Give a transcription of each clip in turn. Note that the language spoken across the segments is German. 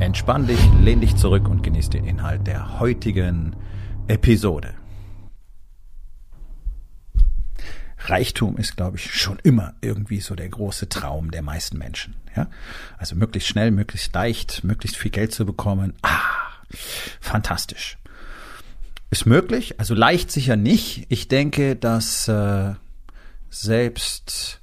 Entspann dich, lehn dich zurück und genieß den Inhalt der heutigen Episode. Reichtum ist, glaube ich, schon immer irgendwie so der große Traum der meisten Menschen. Ja? Also möglichst schnell, möglichst leicht, möglichst viel Geld zu bekommen. Ah, fantastisch. Ist möglich, also leicht sicher nicht. Ich denke, dass äh, selbst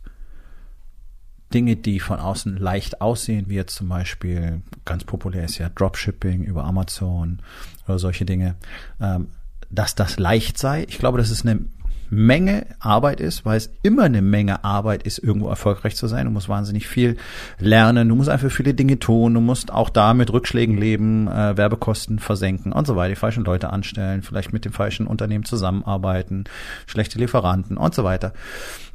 Dinge, die von außen leicht aussehen, wie jetzt zum Beispiel, ganz populär ist ja Dropshipping über Amazon oder solche Dinge, ähm, dass das leicht sei. Ich glaube, dass es eine Menge Arbeit ist, weil es immer eine Menge Arbeit ist, irgendwo erfolgreich zu sein. Du musst wahnsinnig viel lernen, du musst einfach viele Dinge tun, du musst auch da mit Rückschlägen leben, äh, Werbekosten versenken und so weiter, die falschen Leute anstellen, vielleicht mit dem falschen Unternehmen zusammenarbeiten, schlechte Lieferanten und so weiter.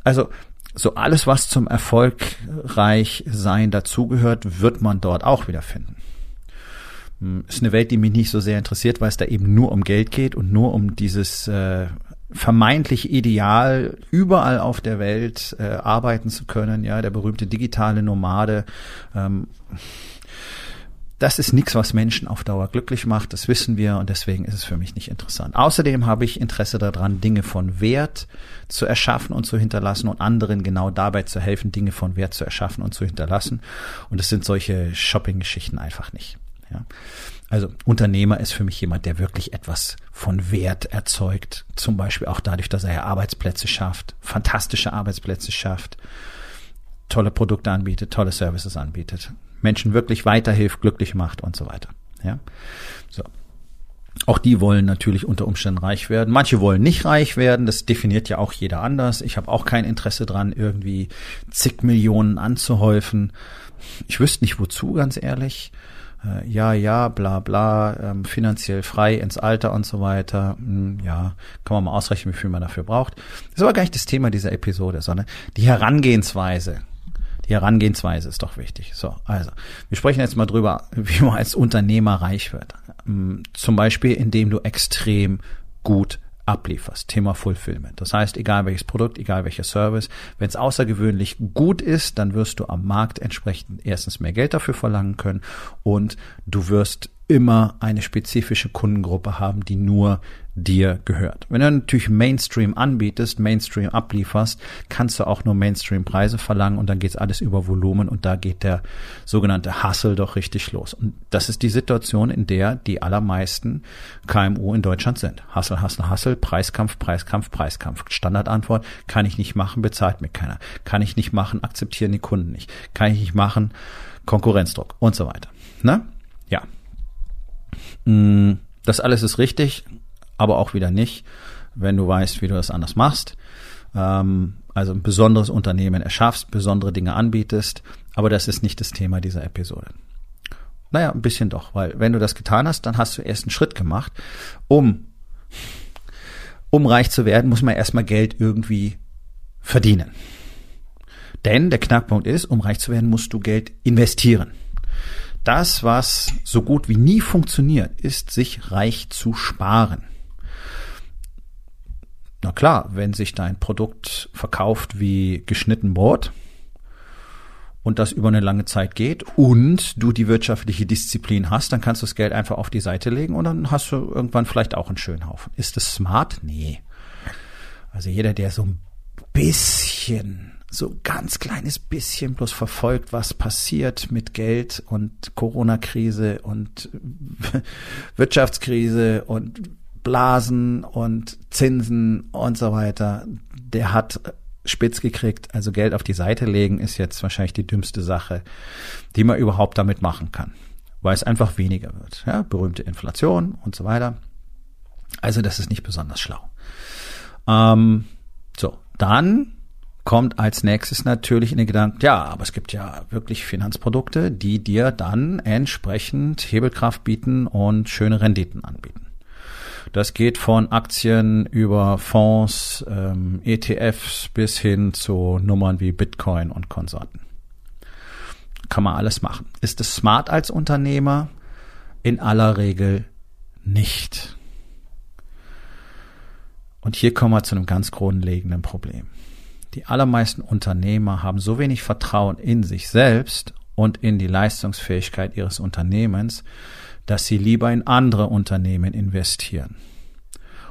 Also so alles, was zum erfolgreich sein dazugehört, wird man dort auch wieder finden. Hm, ist eine Welt, die mich nicht so sehr interessiert, weil es da eben nur um Geld geht und nur um dieses äh, vermeintlich Ideal, überall auf der Welt äh, arbeiten zu können, ja, der berühmte digitale Nomade. Ähm, das ist nichts, was Menschen auf Dauer glücklich macht, das wissen wir und deswegen ist es für mich nicht interessant. Außerdem habe ich Interesse daran, Dinge von Wert zu erschaffen und zu hinterlassen und anderen genau dabei zu helfen, Dinge von Wert zu erschaffen und zu hinterlassen. Und es sind solche Shopping-Geschichten einfach nicht. Ja. Also Unternehmer ist für mich jemand, der wirklich etwas von Wert erzeugt. Zum Beispiel auch dadurch, dass er Arbeitsplätze schafft, fantastische Arbeitsplätze schafft, tolle Produkte anbietet, tolle Services anbietet. Menschen wirklich weiterhilft, glücklich macht und so weiter. Ja, so. Auch die wollen natürlich unter Umständen reich werden. Manche wollen nicht reich werden. Das definiert ja auch jeder anders. Ich habe auch kein Interesse dran, irgendwie zig Millionen anzuhäufen. Ich wüsste nicht wozu, ganz ehrlich. Äh, ja, ja, bla, bla, ähm, finanziell frei ins Alter und so weiter. Hm, ja, kann man mal ausrechnen, wie viel man dafür braucht. Das ist aber gar nicht das Thema dieser Episode, sondern die Herangehensweise die Herangehensweise ist doch wichtig. So, also, wir sprechen jetzt mal drüber, wie man als Unternehmer reich wird. Mm, zum Beispiel, indem du extrem gut ablieferst. Thema Fulfillment. Das heißt, egal welches Produkt, egal welcher Service, wenn es außergewöhnlich gut ist, dann wirst du am Markt entsprechend erstens mehr Geld dafür verlangen können und du wirst immer eine spezifische Kundengruppe haben, die nur dir gehört. Wenn du natürlich Mainstream anbietest, Mainstream ablieferst, kannst du auch nur Mainstream-Preise verlangen und dann geht's alles über Volumen und da geht der sogenannte Hustle doch richtig los. Und das ist die Situation, in der die allermeisten KMU in Deutschland sind. Hustle, Hustle, Hustle, Preiskampf, Preiskampf, Preiskampf. Standardantwort, kann ich nicht machen, bezahlt mir keiner. Kann ich nicht machen, akzeptieren die Kunden nicht. Kann ich nicht machen, Konkurrenzdruck und so weiter. Ne? Ja. Mm, das alles ist richtig aber auch wieder nicht, wenn du weißt, wie du das anders machst. Ähm, also ein besonderes Unternehmen erschaffst, besondere Dinge anbietest, aber das ist nicht das Thema dieser Episode. Naja, ein bisschen doch, weil wenn du das getan hast, dann hast du erst einen Schritt gemacht. Um, um reich zu werden, muss man erstmal Geld irgendwie verdienen. Denn der Knackpunkt ist, um reich zu werden, musst du Geld investieren. Das, was so gut wie nie funktioniert, ist, sich reich zu sparen. Na klar, wenn sich dein Produkt verkauft wie geschnitten Brot und das über eine lange Zeit geht und du die wirtschaftliche Disziplin hast, dann kannst du das Geld einfach auf die Seite legen und dann hast du irgendwann vielleicht auch einen schönen Haufen. Ist das smart? Nee. Also jeder, der so ein bisschen, so ganz kleines bisschen bloß verfolgt, was passiert mit Geld und Corona-Krise und Wirtschaftskrise und Blasen und Zinsen und so weiter, der hat spitz gekriegt. Also Geld auf die Seite legen ist jetzt wahrscheinlich die dümmste Sache, die man überhaupt damit machen kann, weil es einfach weniger wird. Ja, berühmte Inflation und so weiter. Also das ist nicht besonders schlau. Ähm, so, dann kommt als nächstes natürlich in den Gedanken, ja, aber es gibt ja wirklich Finanzprodukte, die dir dann entsprechend Hebelkraft bieten und schöne Renditen anbieten. Das geht von Aktien über Fonds, ähm, ETFs bis hin zu Nummern wie Bitcoin und Konsorten. Kann man alles machen. Ist es smart als Unternehmer? In aller Regel nicht. Und hier kommen wir zu einem ganz grundlegenden Problem. Die allermeisten Unternehmer haben so wenig Vertrauen in sich selbst und in die Leistungsfähigkeit ihres Unternehmens, dass sie lieber in andere Unternehmen investieren.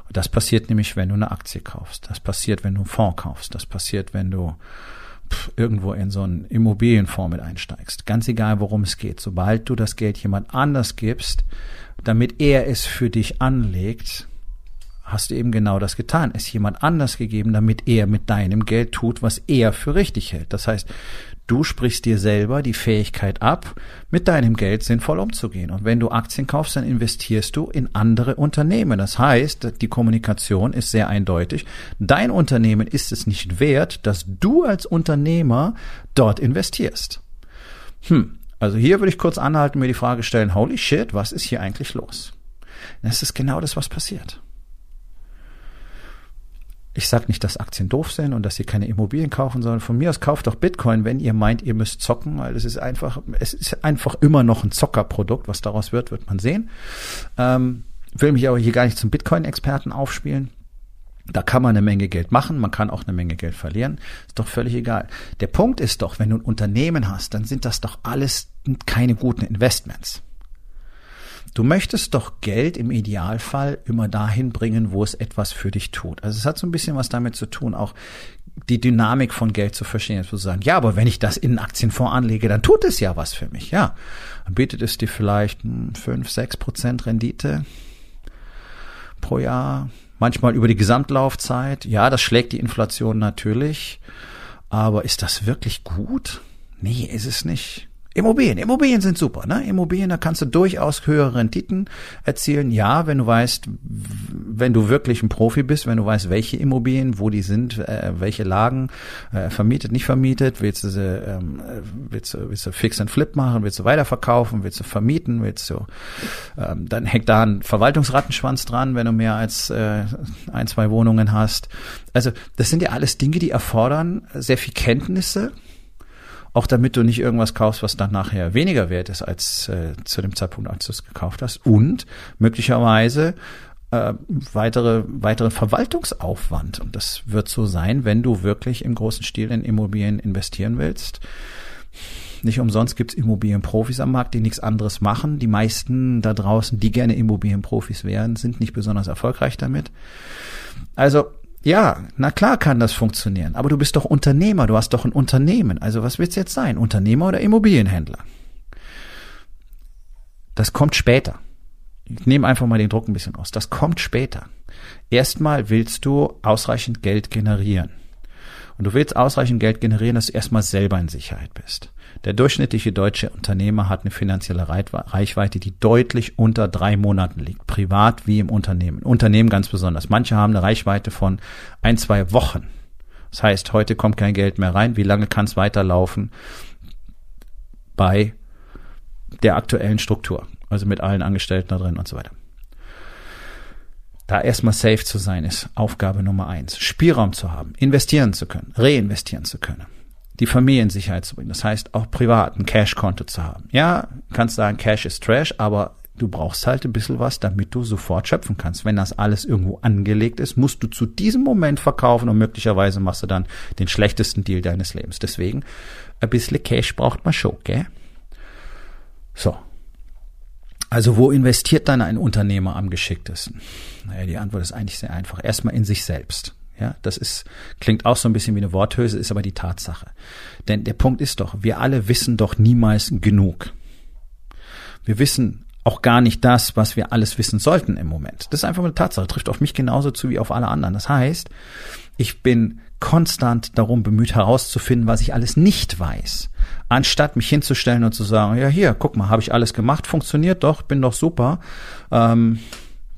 Und das passiert nämlich, wenn du eine Aktie kaufst. Das passiert, wenn du einen Fonds kaufst. Das passiert, wenn du irgendwo in so einen Immobilienfonds mit einsteigst. Ganz egal, worum es geht. Sobald du das Geld jemand anders gibst, damit er es für dich anlegt, hast du eben genau das getan. Es jemand anders gegeben, damit er mit deinem Geld tut, was er für richtig hält. Das heißt, du sprichst dir selber die Fähigkeit ab, mit deinem Geld sinnvoll umzugehen. Und wenn du Aktien kaufst, dann investierst du in andere Unternehmen. Das heißt, die Kommunikation ist sehr eindeutig. Dein Unternehmen ist es nicht wert, dass du als Unternehmer dort investierst. Hm. Also hier würde ich kurz anhalten, mir die Frage stellen, holy shit, was ist hier eigentlich los? Das ist genau das, was passiert. Ich sage nicht, dass Aktien doof sind und dass ihr keine Immobilien kaufen sollen. Von mir aus kauft doch Bitcoin, wenn ihr meint, ihr müsst zocken, weil es ist einfach, es ist einfach immer noch ein Zockerprodukt. Was daraus wird, wird man sehen. Ähm, will mich aber hier gar nicht zum Bitcoin-Experten aufspielen. Da kann man eine Menge Geld machen, man kann auch eine Menge Geld verlieren. Ist doch völlig egal. Der Punkt ist doch, wenn du ein Unternehmen hast, dann sind das doch alles keine guten Investments. Du möchtest doch Geld im Idealfall immer dahin bringen, wo es etwas für dich tut. Also es hat so ein bisschen was damit zu tun, auch die Dynamik von Geld zu verstehen, zu sagen, ja, aber wenn ich das in einen Aktienfonds anlege, dann tut es ja was für mich, ja. Dann bietet es dir vielleicht fünf, sechs Prozent Rendite pro Jahr, manchmal über die Gesamtlaufzeit. Ja, das schlägt die Inflation natürlich, aber ist das wirklich gut? Nee, ist es nicht. Immobilien, Immobilien sind super, ne? Immobilien, da kannst du durchaus höhere Renditen erzielen. Ja, wenn du weißt, wenn du wirklich ein Profi bist, wenn du weißt, welche Immobilien, wo die sind, äh, welche Lagen, äh, vermietet, nicht vermietet, willst du sie, ähm, willst du, willst du Fix and Flip machen, willst du weiterverkaufen, willst du vermieten, willst du, ähm, dann hängt da ein Verwaltungsrattenschwanz dran, wenn du mehr als äh, ein, zwei Wohnungen hast. Also, das sind ja alles Dinge, die erfordern sehr viel Kenntnisse, auch damit du nicht irgendwas kaufst, was dann nachher weniger wert ist als äh, zu dem Zeitpunkt, als du es gekauft hast. Und möglicherweise äh, weitere, weitere Verwaltungsaufwand. Und das wird so sein, wenn du wirklich im großen Stil in Immobilien investieren willst. Nicht umsonst gibt's Immobilienprofis am Markt, die nichts anderes machen. Die meisten da draußen, die gerne Immobilienprofis wären, sind nicht besonders erfolgreich damit. Also ja, na klar kann das funktionieren. Aber du bist doch Unternehmer, du hast doch ein Unternehmen. Also was du jetzt sein? Unternehmer oder Immobilienhändler? Das kommt später. Ich nehme einfach mal den Druck ein bisschen aus. Das kommt später. Erstmal willst du ausreichend Geld generieren. Und du willst ausreichend Geld generieren, dass du erstmal selber in Sicherheit bist. Der durchschnittliche deutsche Unternehmer hat eine finanzielle Reichweite, die deutlich unter drei Monaten liegt, privat wie im Unternehmen. Unternehmen ganz besonders. Manche haben eine Reichweite von ein, zwei Wochen. Das heißt, heute kommt kein Geld mehr rein. Wie lange kann es weiterlaufen bei der aktuellen Struktur? Also mit allen Angestellten da drin und so weiter. Da erstmal safe zu sein, ist Aufgabe Nummer eins. Spielraum zu haben, investieren zu können, reinvestieren zu können die Familie in Sicherheit zu bringen. Das heißt, auch privat ein Cash-Konto zu haben. Ja, kannst sagen, Cash ist Trash, aber du brauchst halt ein bisschen was, damit du sofort schöpfen kannst. Wenn das alles irgendwo angelegt ist, musst du zu diesem Moment verkaufen und möglicherweise machst du dann den schlechtesten Deal deines Lebens. Deswegen, ein bisschen Cash braucht man schon, gell? So. Also wo investiert dann ein Unternehmer am geschicktesten? Naja, die Antwort ist eigentlich sehr einfach. Erstmal in sich selbst. Ja, das ist, klingt auch so ein bisschen wie eine Worthülse, ist aber die Tatsache. Denn der Punkt ist doch, wir alle wissen doch niemals genug. Wir wissen auch gar nicht das, was wir alles wissen sollten im Moment. Das ist einfach eine Tatsache, trifft auf mich genauso zu wie auf alle anderen. Das heißt, ich bin konstant darum bemüht herauszufinden, was ich alles nicht weiß, anstatt mich hinzustellen und zu sagen, ja hier, guck mal, habe ich alles gemacht, funktioniert doch, bin doch super, ähm,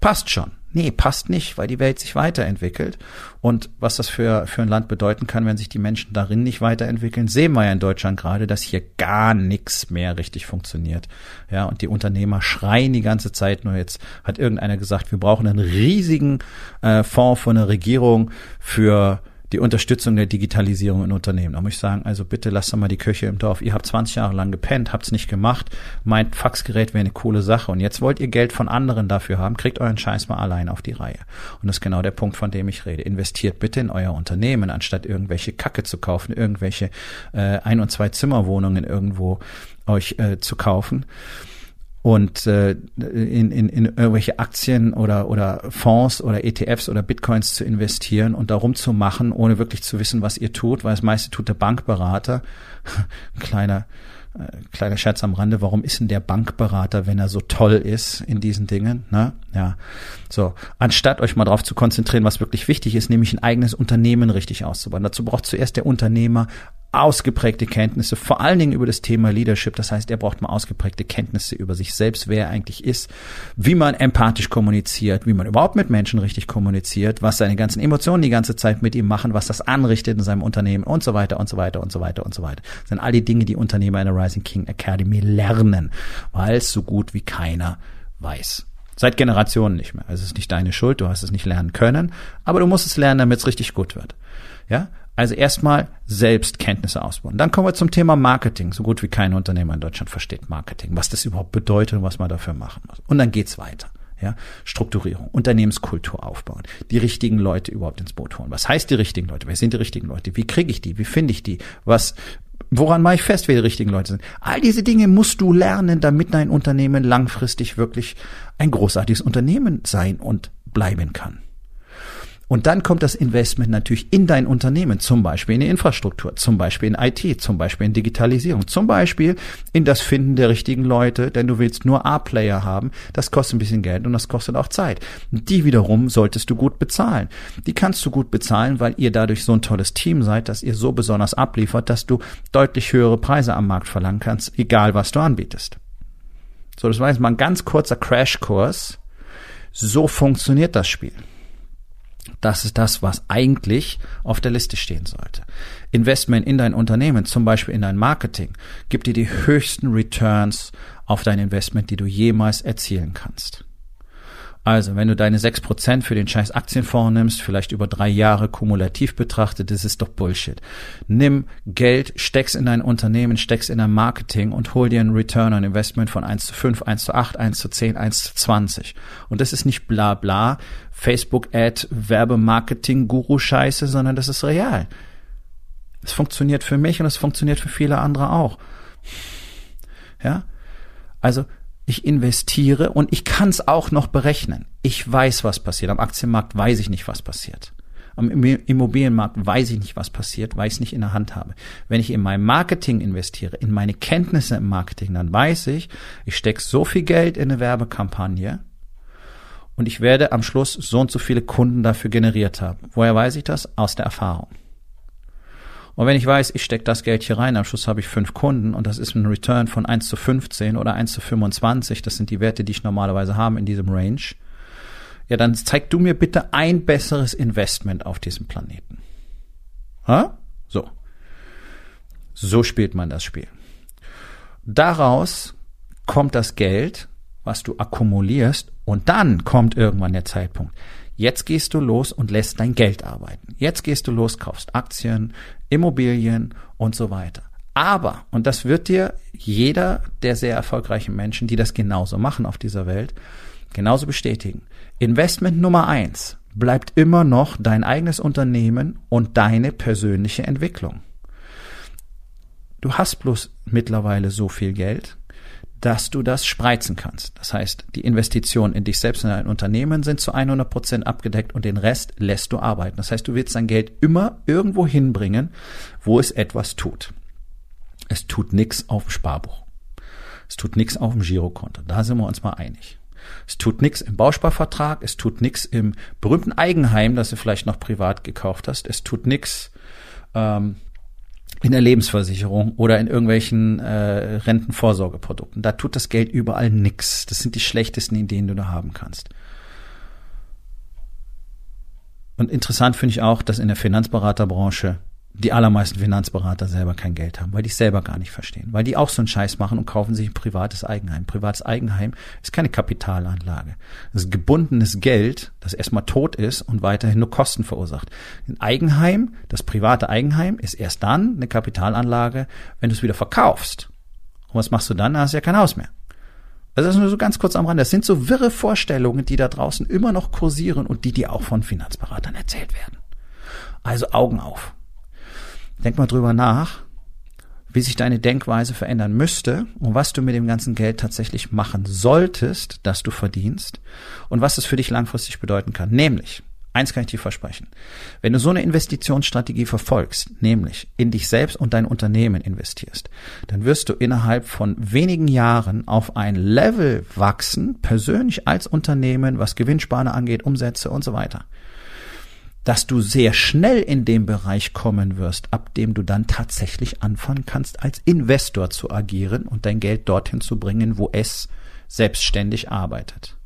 passt schon. Nee, passt nicht, weil die Welt sich weiterentwickelt. Und was das für, für ein Land bedeuten kann, wenn sich die Menschen darin nicht weiterentwickeln, sehen wir ja in Deutschland gerade, dass hier gar nichts mehr richtig funktioniert. Ja, und die Unternehmer schreien die ganze Zeit nur jetzt, hat irgendeiner gesagt, wir brauchen einen riesigen äh, Fonds von der Regierung für die Unterstützung der Digitalisierung in Unternehmen. Da muss ich sagen, also bitte lasst doch mal die Köche im Dorf. Ihr habt 20 Jahre lang gepennt, habt's nicht gemacht, meint Faxgerät wäre eine coole Sache und jetzt wollt ihr Geld von anderen dafür haben, kriegt euren Scheiß mal allein auf die Reihe. Und das ist genau der Punkt, von dem ich rede. Investiert bitte in euer Unternehmen, anstatt irgendwelche Kacke zu kaufen, irgendwelche äh, Ein- und Zwei-Zimmerwohnungen irgendwo euch äh, zu kaufen und äh, in, in, in irgendwelche Aktien oder, oder Fonds oder ETFs oder Bitcoins zu investieren und darum zu machen, ohne wirklich zu wissen, was ihr tut, weil das meiste tut der Bankberater. kleiner, äh, kleiner Scherz am Rande, warum ist denn der Bankberater, wenn er so toll ist in diesen Dingen? Ne? Ja, so. Anstatt euch mal darauf zu konzentrieren, was wirklich wichtig ist, nämlich ein eigenes Unternehmen richtig auszubauen. Dazu braucht zuerst der Unternehmer ausgeprägte Kenntnisse, vor allen Dingen über das Thema Leadership. Das heißt, er braucht mal ausgeprägte Kenntnisse über sich selbst, wer er eigentlich ist, wie man empathisch kommuniziert, wie man überhaupt mit Menschen richtig kommuniziert, was seine ganzen Emotionen die ganze Zeit mit ihm machen, was das anrichtet in seinem Unternehmen und so weiter und so weiter und so weiter und so weiter. Das sind all die Dinge, die Unternehmer in der Rising King Academy lernen, weil es so gut wie keiner weiß. Seit Generationen nicht mehr. Also es ist nicht deine Schuld, du hast es nicht lernen können, aber du musst es lernen, damit es richtig gut wird. Ja, also erstmal selbst Kenntnisse ausbauen. Dann kommen wir zum Thema Marketing. So gut wie kein Unternehmer in Deutschland versteht Marketing, was das überhaupt bedeutet und was man dafür machen muss. Und dann geht's weiter. Ja, Strukturierung, Unternehmenskultur aufbauen, die richtigen Leute überhaupt ins Boot holen. Was heißt die richtigen Leute? Wer sind die richtigen Leute? Wie kriege ich die? Wie finde ich die? Was, woran mache ich fest, wer die richtigen Leute sind? All diese Dinge musst du lernen, damit dein Unternehmen langfristig wirklich ein großartiges Unternehmen sein und bleiben kann. Und dann kommt das Investment natürlich in dein Unternehmen, zum Beispiel in die Infrastruktur, zum Beispiel in IT, zum Beispiel in Digitalisierung, zum Beispiel in das Finden der richtigen Leute, denn du willst nur A-Player haben. Das kostet ein bisschen Geld und das kostet auch Zeit. Die wiederum solltest du gut bezahlen. Die kannst du gut bezahlen, weil ihr dadurch so ein tolles Team seid, dass ihr so besonders abliefert, dass du deutlich höhere Preise am Markt verlangen kannst, egal was du anbietest. So, das war jetzt mal ein ganz kurzer Crashkurs. So funktioniert das Spiel. Das ist das, was eigentlich auf der Liste stehen sollte. Investment in dein Unternehmen, zum Beispiel in dein Marketing, gibt dir die höchsten Returns auf dein Investment, die du jemals erzielen kannst. Also, wenn du deine sechs Prozent für den scheiß Aktienfonds nimmst, vielleicht über drei Jahre kumulativ betrachtet, das ist doch Bullshit. Nimm Geld, steck's in dein Unternehmen, steck's in dein Marketing und hol dir einen Return on Investment von 1 zu 5, 1 zu 8, 1 zu 10, 1 zu 20. Und das ist nicht bla bla, Facebook-Ad, Werbemarketing-Guru-Scheiße, sondern das ist real. Es funktioniert für mich und es funktioniert für viele andere auch. Ja? Also, ich investiere und ich kann es auch noch berechnen. Ich weiß, was passiert. Am Aktienmarkt weiß ich nicht, was passiert. Am Immobilienmarkt weiß ich nicht, was passiert, weil ich es nicht in der Hand habe. Wenn ich in mein Marketing investiere, in meine Kenntnisse im Marketing, dann weiß ich, ich stecke so viel Geld in eine Werbekampagne und ich werde am Schluss so und so viele Kunden dafür generiert haben. Woher weiß ich das? Aus der Erfahrung. Und wenn ich weiß, ich stecke das Geld hier rein, am Schluss habe ich fünf Kunden und das ist ein Return von 1 zu 15 oder 1 zu 25, das sind die Werte, die ich normalerweise habe in diesem Range, ja, dann zeig du mir bitte ein besseres Investment auf diesem Planeten. Ha? So. So spielt man das Spiel. Daraus kommt das Geld, was du akkumulierst, und dann kommt irgendwann der Zeitpunkt. Jetzt gehst du los und lässt dein Geld arbeiten. Jetzt gehst du los, kaufst Aktien, Immobilien und so weiter. Aber, und das wird dir jeder der sehr erfolgreichen Menschen, die das genauso machen auf dieser Welt, genauso bestätigen. Investment Nummer eins bleibt immer noch dein eigenes Unternehmen und deine persönliche Entwicklung. Du hast bloß mittlerweile so viel Geld, dass du das spreizen kannst. Das heißt, die Investitionen in dich selbst und dein Unternehmen sind zu 100 Prozent abgedeckt und den Rest lässt du arbeiten. Das heißt, du willst dein Geld immer irgendwo hinbringen, wo es etwas tut. Es tut nichts auf dem Sparbuch. Es tut nichts auf dem Girokonto. Da sind wir uns mal einig. Es tut nichts im Bausparvertrag, es tut nichts im berühmten Eigenheim, das du vielleicht noch privat gekauft hast. Es tut nichts ähm, in der Lebensversicherung oder in irgendwelchen äh, Rentenvorsorgeprodukten. Da tut das Geld überall nix. Das sind die schlechtesten Ideen, die du da haben kannst. Und interessant finde ich auch, dass in der Finanzberaterbranche die allermeisten Finanzberater selber kein Geld haben, weil die es selber gar nicht verstehen, weil die auch so einen Scheiß machen und kaufen sich ein privates Eigenheim. Privates Eigenheim ist keine Kapitalanlage. Das ist gebundenes Geld, das erstmal tot ist und weiterhin nur Kosten verursacht. Ein Eigenheim, das private Eigenheim, ist erst dann eine Kapitalanlage, wenn du es wieder verkaufst. Und was machst du dann? Da hast du ja kein Haus mehr. Also das ist nur so ganz kurz am Rand. Das sind so wirre Vorstellungen, die da draußen immer noch kursieren und die dir auch von Finanzberatern erzählt werden. Also Augen auf. Denk mal drüber nach, wie sich deine Denkweise verändern müsste und was du mit dem ganzen Geld tatsächlich machen solltest, das du verdienst und was es für dich langfristig bedeuten kann. Nämlich, eins kann ich dir versprechen, wenn du so eine Investitionsstrategie verfolgst, nämlich in dich selbst und dein Unternehmen investierst, dann wirst du innerhalb von wenigen Jahren auf ein Level wachsen, persönlich als Unternehmen, was Gewinnspanne angeht, Umsätze und so weiter dass du sehr schnell in dem Bereich kommen wirst, ab dem du dann tatsächlich anfangen kannst, als Investor zu agieren und dein Geld dorthin zu bringen, wo es selbstständig arbeitet.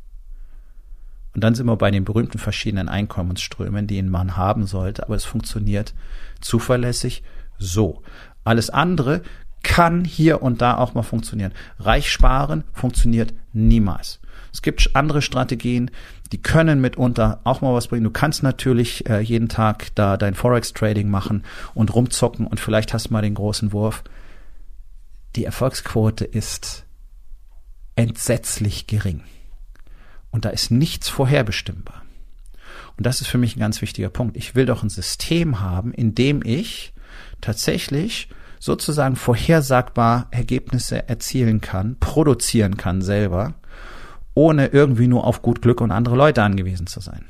Und dann sind wir bei den berühmten verschiedenen Einkommensströmen, die ein Mann haben sollte, aber es funktioniert zuverlässig so. Alles andere kann hier und da auch mal funktionieren. Reich sparen funktioniert niemals. Es gibt andere Strategien, die können mitunter auch mal was bringen. Du kannst natürlich äh, jeden Tag da dein Forex-Trading machen und rumzocken und vielleicht hast du mal den großen Wurf. Die Erfolgsquote ist entsetzlich gering. Und da ist nichts vorherbestimmbar. Und das ist für mich ein ganz wichtiger Punkt. Ich will doch ein System haben, in dem ich tatsächlich sozusagen vorhersagbar Ergebnisse erzielen kann, produzieren kann selber ohne irgendwie nur auf gut Glück und andere Leute angewiesen zu sein.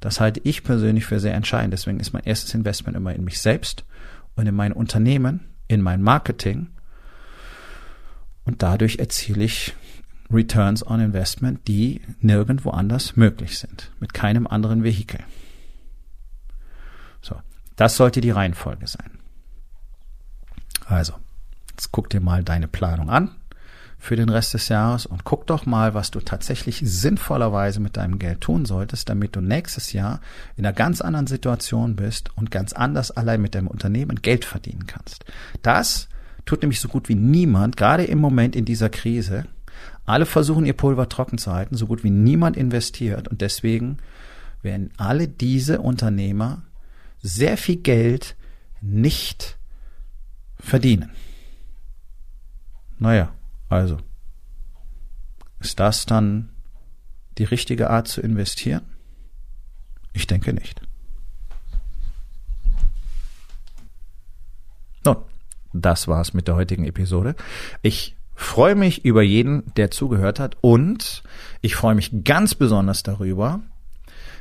Das halte ich persönlich für sehr entscheidend. Deswegen ist mein erstes Investment immer in mich selbst und in mein Unternehmen, in mein Marketing. Und dadurch erziele ich Returns on Investment, die nirgendwo anders möglich sind. Mit keinem anderen Vehikel. So. Das sollte die Reihenfolge sein. Also, jetzt guck dir mal deine Planung an für den Rest des Jahres und guck doch mal, was du tatsächlich sinnvollerweise mit deinem Geld tun solltest, damit du nächstes Jahr in einer ganz anderen Situation bist und ganz anders allein mit deinem Unternehmen Geld verdienen kannst. Das tut nämlich so gut wie niemand, gerade im Moment in dieser Krise. Alle versuchen ihr Pulver trocken zu halten, so gut wie niemand investiert und deswegen werden alle diese Unternehmer sehr viel Geld nicht verdienen. Naja, also, ist das dann die richtige Art zu investieren? Ich denke nicht. Nun, das war's mit der heutigen Episode. Ich freue mich über jeden, der zugehört hat und ich freue mich ganz besonders darüber,